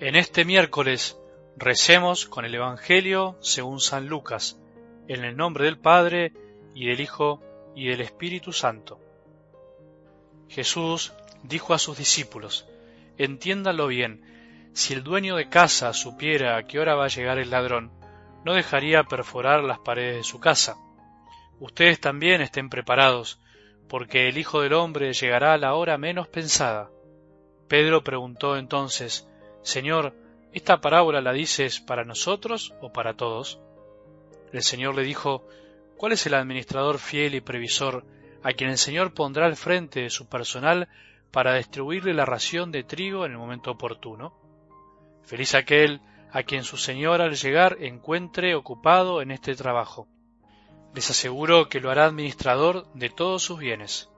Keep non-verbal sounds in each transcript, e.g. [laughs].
En este miércoles recemos con el Evangelio según San Lucas, en el nombre del Padre y del Hijo y del Espíritu Santo. Jesús dijo a sus discípulos, entiéndanlo bien, si el dueño de casa supiera a qué hora va a llegar el ladrón, no dejaría perforar las paredes de su casa. Ustedes también estén preparados, porque el Hijo del Hombre llegará a la hora menos pensada. Pedro preguntó entonces, Señor, ¿esta parábola la dices para nosotros o para todos? El Señor le dijo, ¿cuál es el administrador fiel y previsor a quien el Señor pondrá al frente de su personal para distribuirle la ración de trigo en el momento oportuno? Feliz aquel a quien su Señor al llegar encuentre ocupado en este trabajo. Les aseguro que lo hará administrador de todos sus bienes.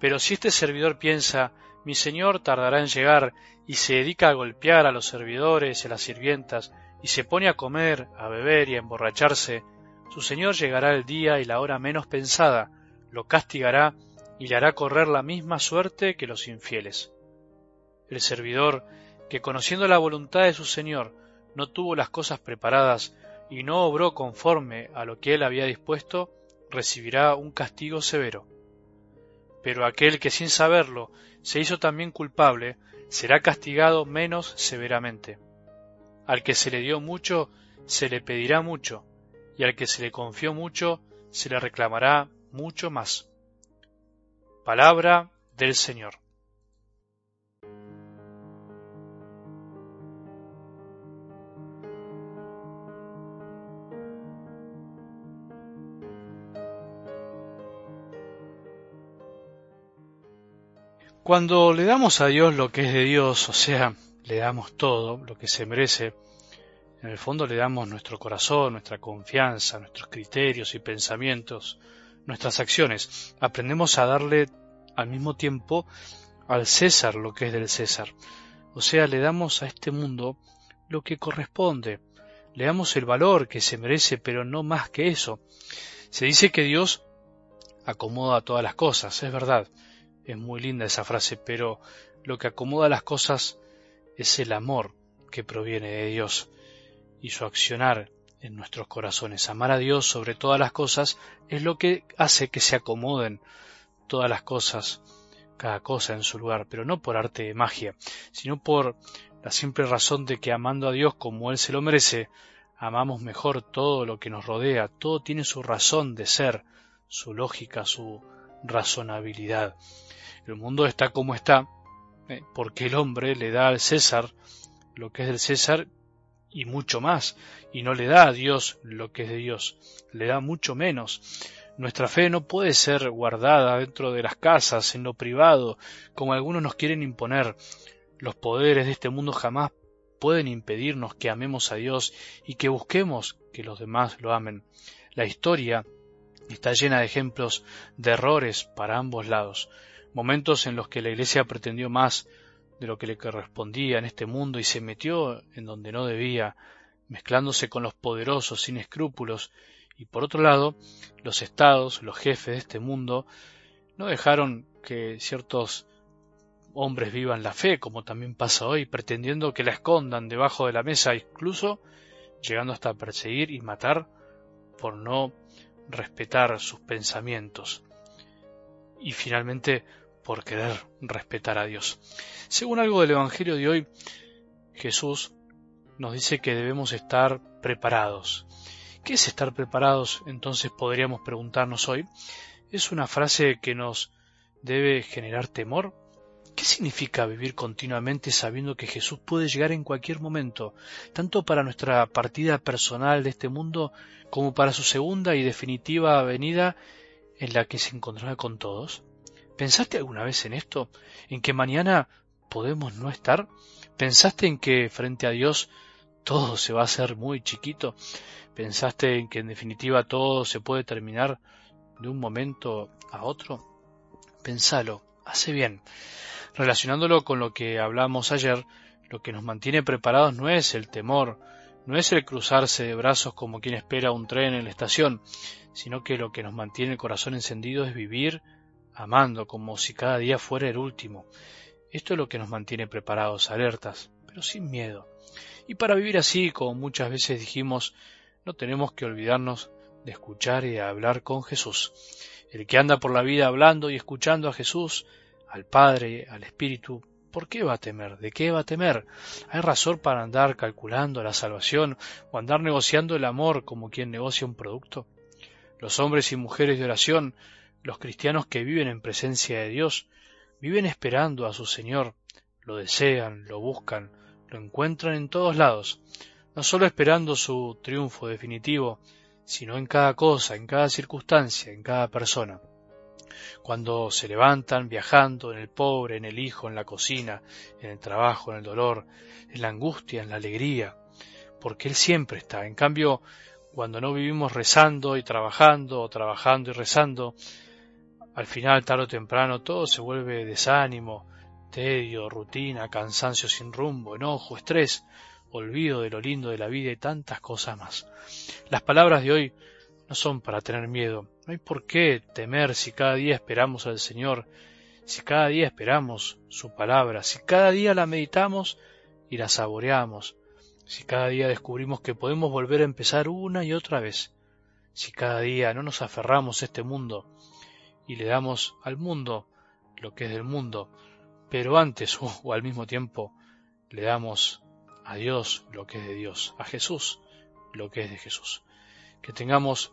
Pero si este servidor piensa mi señor tardará en llegar y se dedica a golpear a los servidores y a las sirvientas y se pone a comer, a beber y a emborracharse, su señor llegará el día y la hora menos pensada, lo castigará y le hará correr la misma suerte que los infieles. El servidor, que conociendo la voluntad de su señor no tuvo las cosas preparadas y no obró conforme a lo que él había dispuesto, recibirá un castigo severo. Pero aquel que sin saberlo se hizo también culpable, será castigado menos severamente. Al que se le dio mucho, se le pedirá mucho, y al que se le confió mucho, se le reclamará mucho más. Palabra del Señor. Cuando le damos a Dios lo que es de Dios, o sea, le damos todo lo que se merece, en el fondo le damos nuestro corazón, nuestra confianza, nuestros criterios y pensamientos, nuestras acciones. Aprendemos a darle al mismo tiempo al César lo que es del César. O sea, le damos a este mundo lo que corresponde. Le damos el valor que se merece, pero no más que eso. Se dice que Dios acomoda todas las cosas, es verdad. Es muy linda esa frase, pero lo que acomoda las cosas es el amor que proviene de Dios y su accionar en nuestros corazones. Amar a Dios sobre todas las cosas es lo que hace que se acomoden todas las cosas, cada cosa en su lugar, pero no por arte de magia, sino por la simple razón de que amando a Dios como Él se lo merece, amamos mejor todo lo que nos rodea, todo tiene su razón de ser, su lógica, su razonabilidad. El mundo está como está eh, porque el hombre le da al César lo que es del César y mucho más, y no le da a Dios lo que es de Dios, le da mucho menos. Nuestra fe no puede ser guardada dentro de las casas, en lo privado, como algunos nos quieren imponer. Los poderes de este mundo jamás pueden impedirnos que amemos a Dios y que busquemos que los demás lo amen. La historia está llena de ejemplos de errores para ambos lados. Momentos en los que la Iglesia pretendió más de lo que le correspondía en este mundo y se metió en donde no debía, mezclándose con los poderosos sin escrúpulos, y por otro lado, los estados, los jefes de este mundo, no dejaron que ciertos hombres vivan la fe, como también pasa hoy, pretendiendo que la escondan debajo de la mesa, incluso llegando hasta perseguir y matar por no respetar sus pensamientos y finalmente por querer respetar a Dios. Según algo del Evangelio de hoy, Jesús nos dice que debemos estar preparados. ¿Qué es estar preparados? Entonces podríamos preguntarnos hoy. ¿Es una frase que nos debe generar temor? ¿Qué significa vivir continuamente sabiendo que Jesús puede llegar en cualquier momento, tanto para nuestra partida personal de este mundo como para su segunda y definitiva venida en la que se encontrará con todos? ¿Pensaste alguna vez en esto? ¿En que mañana podemos no estar? ¿Pensaste en que frente a Dios todo se va a hacer muy chiquito? ¿Pensaste en que en definitiva todo se puede terminar de un momento a otro? Pensalo, hace bien. Relacionándolo con lo que hablamos ayer, lo que nos mantiene preparados no es el temor, no es el cruzarse de brazos como quien espera un tren en la estación, sino que lo que nos mantiene el corazón encendido es vivir amando como si cada día fuera el último. Esto es lo que nos mantiene preparados, alertas, pero sin miedo. Y para vivir así, como muchas veces dijimos, no tenemos que olvidarnos de escuchar y de hablar con Jesús. El que anda por la vida hablando y escuchando a Jesús, al Padre, al Espíritu, ¿por qué va a temer? ¿De qué va a temer? ¿Hay razón para andar calculando la salvación o andar negociando el amor como quien negocia un producto? Los hombres y mujeres de oración, los cristianos que viven en presencia de Dios, viven esperando a su Señor, lo desean, lo buscan, lo encuentran en todos lados, no solo esperando su triunfo definitivo, sino en cada cosa, en cada circunstancia, en cada persona. Cuando se levantan viajando en el pobre, en el hijo, en la cocina, en el trabajo, en el dolor, en la angustia, en la alegría, porque Él siempre está. En cambio, cuando no vivimos rezando y trabajando, o trabajando y rezando, al final, tarde o temprano, todo se vuelve desánimo, tedio, rutina, cansancio sin rumbo, enojo, estrés, olvido de lo lindo de la vida y tantas cosas más. Las palabras de hoy no son para tener miedo. No hay por qué temer si cada día esperamos al Señor, si cada día esperamos su palabra, si cada día la meditamos y la saboreamos, si cada día descubrimos que podemos volver a empezar una y otra vez, si cada día no nos aferramos a este mundo y le damos al mundo lo que es del mundo, pero antes [laughs] o, al mismo tiempo le damos a Dios lo que es de Dios, a Jesús lo que es de Jesús. Que tengamos